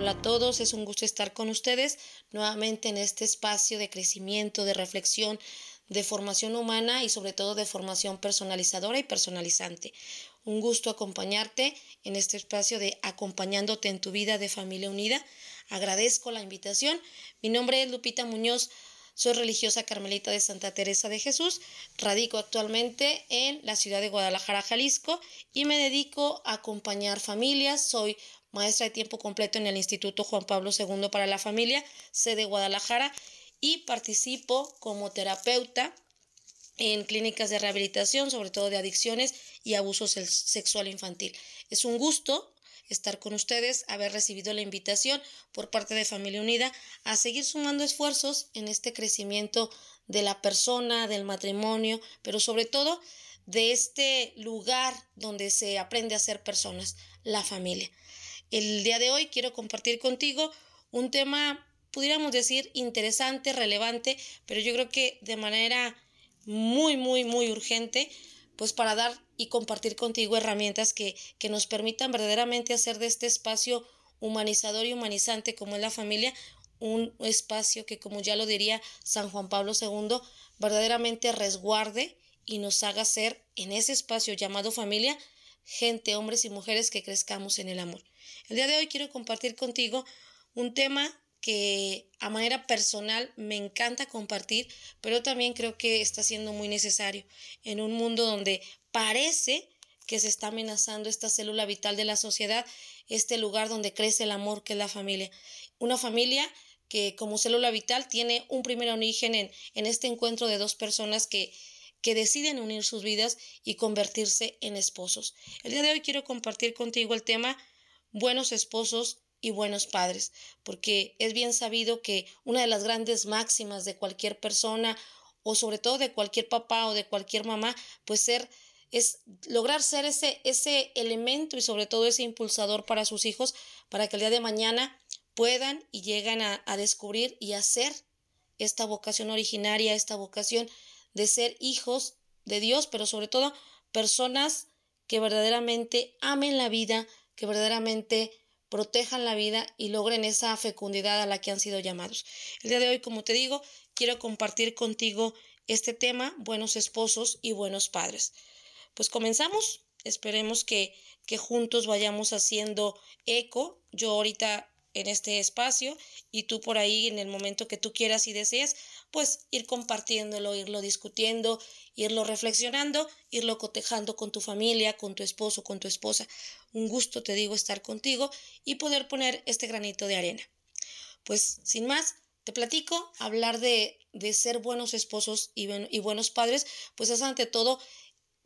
Hola a todos, es un gusto estar con ustedes nuevamente en este espacio de crecimiento, de reflexión, de formación humana y sobre todo de formación personalizadora y personalizante. Un gusto acompañarte en este espacio de acompañándote en tu vida de familia unida. Agradezco la invitación. Mi nombre es Lupita Muñoz. Soy religiosa carmelita de Santa Teresa de Jesús, radico actualmente en la ciudad de Guadalajara, Jalisco, y me dedico a acompañar familias. Soy maestra de tiempo completo en el Instituto Juan Pablo II para la Familia, sede Guadalajara, y participo como terapeuta en clínicas de rehabilitación, sobre todo de adicciones y abuso sexual infantil. Es un gusto estar con ustedes, haber recibido la invitación por parte de Familia Unida a seguir sumando esfuerzos en este crecimiento de la persona, del matrimonio, pero sobre todo de este lugar donde se aprende a ser personas, la familia. El día de hoy quiero compartir contigo un tema, pudiéramos decir, interesante, relevante, pero yo creo que de manera muy, muy, muy urgente, pues para dar y compartir contigo herramientas que, que nos permitan verdaderamente hacer de este espacio humanizador y humanizante como es la familia, un espacio que, como ya lo diría San Juan Pablo II, verdaderamente resguarde y nos haga ser en ese espacio llamado familia gente, hombres y mujeres que crezcamos en el amor. El día de hoy quiero compartir contigo un tema que a manera personal me encanta compartir, pero también creo que está siendo muy necesario en un mundo donde parece que se está amenazando esta célula vital de la sociedad, este lugar donde crece el amor que es la familia. Una familia que como célula vital tiene un primer origen en, en este encuentro de dos personas que, que deciden unir sus vidas y convertirse en esposos. El día de hoy quiero compartir contigo el tema buenos esposos y buenos padres, porque es bien sabido que una de las grandes máximas de cualquier persona o sobre todo de cualquier papá o de cualquier mamá, pues ser es lograr ser ese ese elemento y sobre todo ese impulsador para sus hijos para que el día de mañana puedan y llegan a, a descubrir y hacer esta vocación originaria, esta vocación de ser hijos de Dios, pero sobre todo personas que verdaderamente amen la vida, que verdaderamente protejan la vida y logren esa fecundidad a la que han sido llamados. El día de hoy, como te digo, quiero compartir contigo este tema, buenos esposos y buenos padres. Pues comenzamos, esperemos que, que juntos vayamos haciendo eco. Yo ahorita en este espacio y tú por ahí en el momento que tú quieras y desees, pues ir compartiéndolo, irlo discutiendo, irlo reflexionando, irlo cotejando con tu familia, con tu esposo, con tu esposa. Un gusto, te digo, estar contigo y poder poner este granito de arena. Pues sin más, te platico, hablar de, de ser buenos esposos y, y buenos padres, pues es ante todo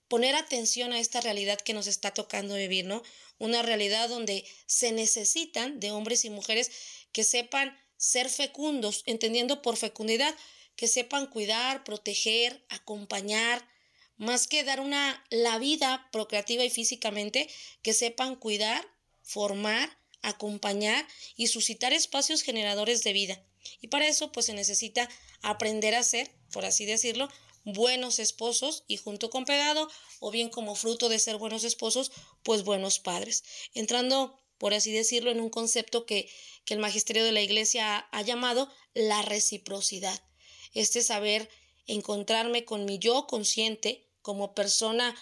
poner atención a esta realidad que nos está tocando vivir, ¿no? Una realidad donde se necesitan de hombres y mujeres que sepan ser fecundos, entendiendo por fecundidad, que sepan cuidar, proteger, acompañar, más que dar una la vida procreativa y físicamente, que sepan cuidar, formar, acompañar y suscitar espacios generadores de vida. Y para eso pues se necesita aprender a ser, por así decirlo, buenos esposos y junto con pegado, o bien como fruto de ser buenos esposos, pues buenos padres. Entrando, por así decirlo, en un concepto que, que el magisterio de la iglesia ha, llamado la reciprocidad. Este saber encontrarme con mi yo consciente como persona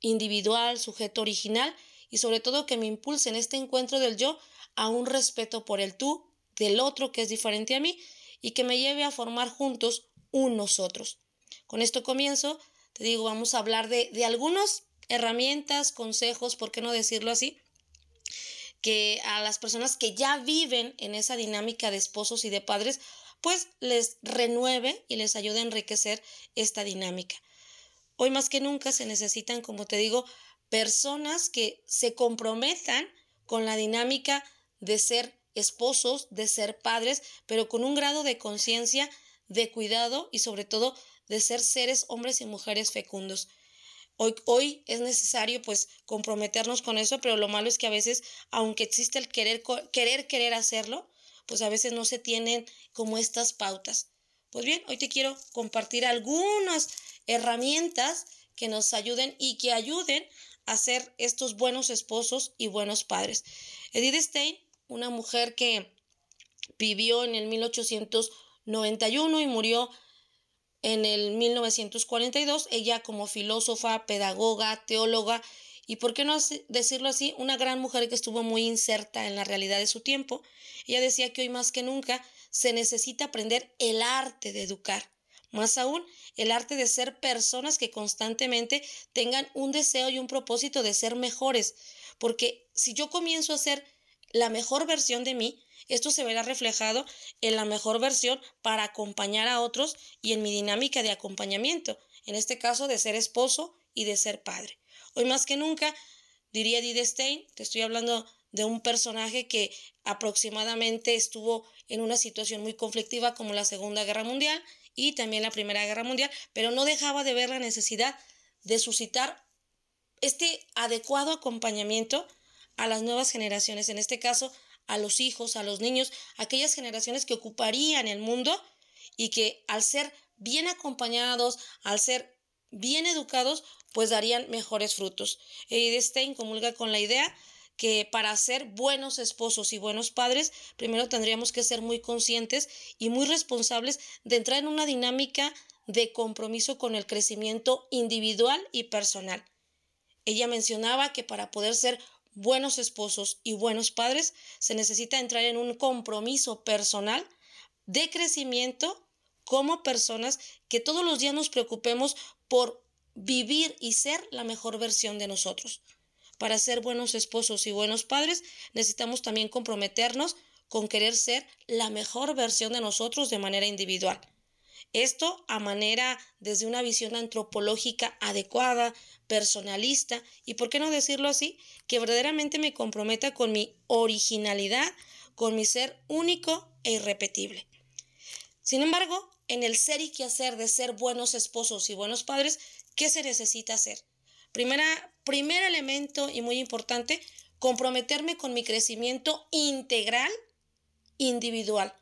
individual, sujeto original, y sobre todo que me impulse en este encuentro del yo a un respeto por el tú, del otro que es diferente a mí, y que me lleve a formar juntos un nosotros. Con esto comienzo, te digo, vamos a hablar de, de algunas herramientas, consejos, ¿por qué no decirlo así? Que a las personas que ya viven en esa dinámica de esposos y de padres, pues les renueve y les ayude a enriquecer esta dinámica. Hoy más que nunca se necesitan, como te digo, personas que se comprometan con la dinámica de ser esposos, de ser padres, pero con un grado de conciencia de cuidado y sobre todo de ser seres hombres y mujeres fecundos. Hoy, hoy es necesario pues comprometernos con eso, pero lo malo es que a veces, aunque existe el querer, querer, querer hacerlo, pues a veces no se tienen como estas pautas. Pues bien, hoy te quiero compartir algunas herramientas que nos ayuden y que ayuden a ser estos buenos esposos y buenos padres. Edith Stein, una mujer que vivió en el 1891 y murió en el 1942, ella como filósofa, pedagoga, teóloga y, por qué no decirlo así, una gran mujer que estuvo muy inserta en la realidad de su tiempo. Ella decía que hoy más que nunca se necesita aprender el arte de educar. Más aún, el arte de ser personas que constantemente tengan un deseo y un propósito de ser mejores. Porque si yo comienzo a ser la mejor versión de mí, esto se verá reflejado en la mejor versión para acompañar a otros y en mi dinámica de acompañamiento, en este caso de ser esposo y de ser padre. Hoy más que nunca, diría Edith Stein, te estoy hablando de un personaje que aproximadamente estuvo en una situación muy conflictiva como la Segunda Guerra Mundial y también la Primera Guerra Mundial, pero no dejaba de ver la necesidad de suscitar este adecuado acompañamiento a las nuevas generaciones, en este caso a los hijos, a los niños, aquellas generaciones que ocuparían el mundo y que al ser bien acompañados, al ser bien educados, pues darían mejores frutos. Edith Stein comulga con la idea que para ser buenos esposos y buenos padres, primero tendríamos que ser muy conscientes y muy responsables de entrar en una dinámica de compromiso con el crecimiento individual y personal. Ella mencionaba que para poder ser buenos esposos y buenos padres, se necesita entrar en un compromiso personal de crecimiento como personas que todos los días nos preocupemos por vivir y ser la mejor versión de nosotros. Para ser buenos esposos y buenos padres necesitamos también comprometernos con querer ser la mejor versión de nosotros de manera individual. Esto a manera desde una visión antropológica adecuada, personalista y, por qué no decirlo así, que verdaderamente me comprometa con mi originalidad, con mi ser único e irrepetible. Sin embargo, en el ser y qué hacer de ser buenos esposos y buenos padres, ¿qué se necesita hacer? Primera, primer elemento y muy importante, comprometerme con mi crecimiento integral, individual.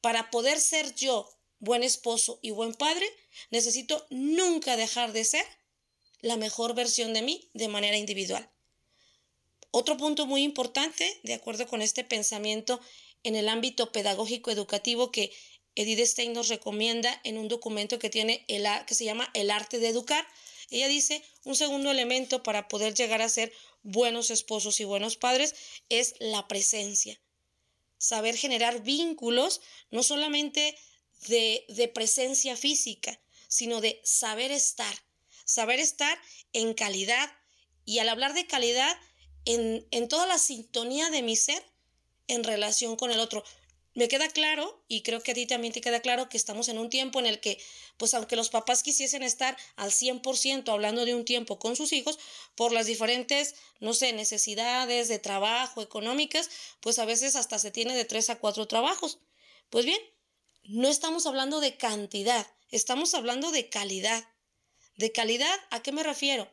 Para poder ser yo buen esposo y buen padre, necesito nunca dejar de ser la mejor versión de mí de manera individual. Otro punto muy importante, de acuerdo con este pensamiento en el ámbito pedagógico educativo que Edith Stein nos recomienda en un documento que tiene el, que se llama El arte de educar, ella dice, un segundo elemento para poder llegar a ser buenos esposos y buenos padres es la presencia. Saber generar vínculos, no solamente de, de presencia física, sino de saber estar, saber estar en calidad y al hablar de calidad, en, en toda la sintonía de mi ser en relación con el otro. Me queda claro, y creo que a ti también te queda claro, que estamos en un tiempo en el que, pues aunque los papás quisiesen estar al 100% hablando de un tiempo con sus hijos, por las diferentes, no sé, necesidades de trabajo, económicas, pues a veces hasta se tiene de tres a cuatro trabajos. Pues bien, no estamos hablando de cantidad, estamos hablando de calidad. ¿De calidad a qué me refiero?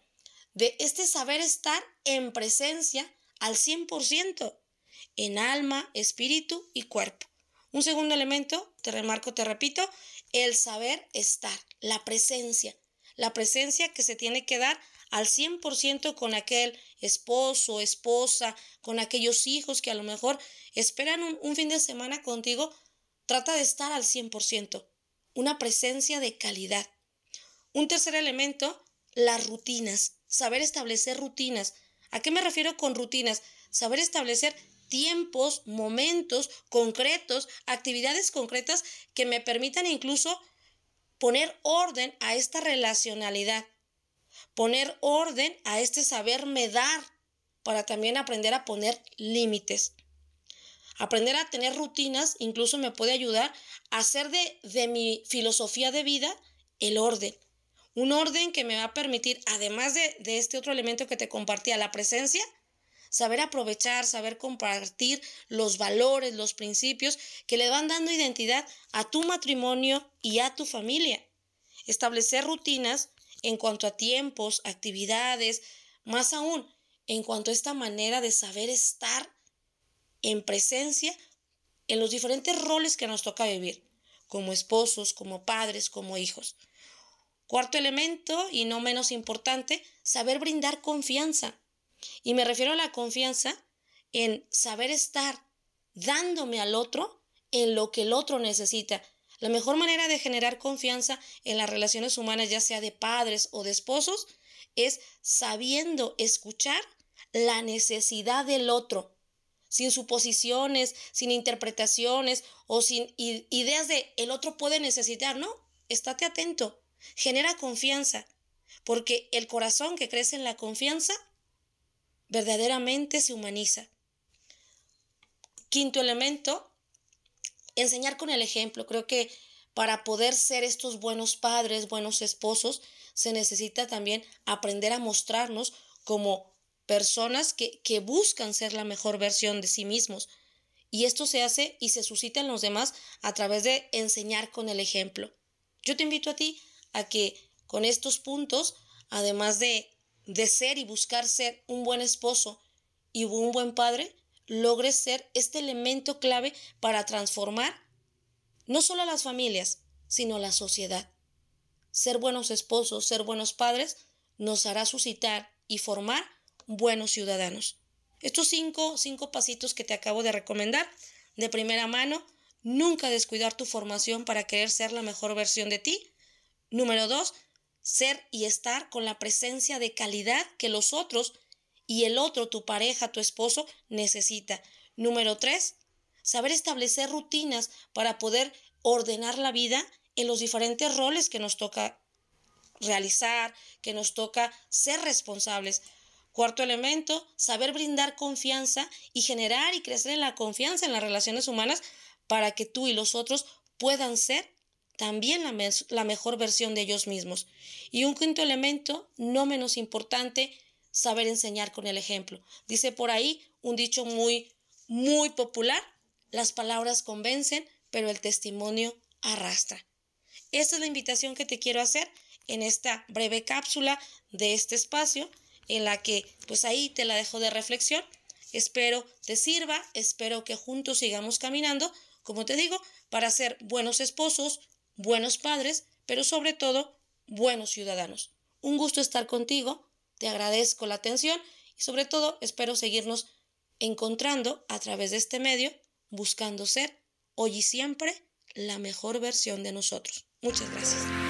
De este saber estar en presencia al 100%, en alma, espíritu y cuerpo. Un segundo elemento, te remarco, te repito, el saber estar, la presencia. La presencia que se tiene que dar al 100% con aquel esposo, esposa, con aquellos hijos que a lo mejor esperan un, un fin de semana contigo. Trata de estar al 100%, una presencia de calidad. Un tercer elemento, las rutinas, saber establecer rutinas. ¿A qué me refiero con rutinas? Saber establecer tiempos, momentos concretos, actividades concretas que me permitan incluso poner orden a esta relacionalidad, poner orden a este saberme dar para también aprender a poner límites. Aprender a tener rutinas incluso me puede ayudar a hacer de, de mi filosofía de vida el orden. Un orden que me va a permitir, además de, este otro elemento que te compartía, la presencia, saber aprovechar, saber compartir los valores, los principios que le van dando identidad a tu matrimonio y a tu familia. Establecer rutinas en cuanto a tiempos, actividades, más aún en cuanto a esta manera de saber estar en presencia en los diferentes roles que nos toca vivir, como esposos, como padres, como hijos. Cuarto elemento, y no menos importante, saber brindar confianza. Y me refiero a la confianza en saber estar dándome al otro en lo que el otro necesita. La mejor manera de generar confianza en las relaciones humanas, ya sea de padres o de esposos, es sabiendo escuchar la necesidad del otro, sin suposiciones, sin interpretaciones o sin ideas de el otro puede necesitar, no, estate atento, genera confianza, porque el corazón que crece en la confianza verdaderamente se humaniza. Quinto elemento, enseñar con el ejemplo. Creo que para poder ser estos buenos padres, buenos esposos, se necesita también aprender a mostrarnos como personas que, que, buscan ser la mejor versión de sí mismos. Y esto se hace y se suscita en los demás a través de enseñar con el ejemplo. Yo te invito a ti a que con estos puntos, además de, de ser y buscar ser un buen esposo y un buen padre, logres ser este elemento clave para transformar no solo a las familias, sino a la sociedad. Ser buenos esposos, ser buenos padres, nos hará suscitar y formar buenos ciudadanos. Estos cinco, cinco pasitos que te acabo de recomendar de primera mano, nunca descuidar tu formación para querer ser la mejor versión de ti, Número dos, ser y estar con la presencia de calidad que los otros y el otro, tu pareja, tu esposo, necesita. Número tres, saber establecer rutinas para poder ordenar la vida en los diferentes roles que nos toca realizar, que nos toca ser responsables. Cuarto elemento, saber brindar confianza y generar y crecer en la confianza en las relaciones humanas para que tú y los otros puedan ser también la, la, mejor versión de ellos mismos. Y un quinto elemento, no menos importante, saber enseñar con el ejemplo. Dice por ahí un dicho muy, muy popular, las palabras convencen, pero el testimonio arrastra. Esta es la invitación que te quiero hacer en esta breve cápsula de este espacio, en la que pues ahí te la dejo de reflexión. Espero te sirva, espero que juntos sigamos caminando, como te digo, para ser buenos esposos, buenos padres, pero sobre todo buenos ciudadanos. Un gusto estar contigo, te agradezco la atención y sobre todo espero seguirnos encontrando a través de este medio, buscando ser hoy y siempre la mejor versión de nosotros. Muchas gracias.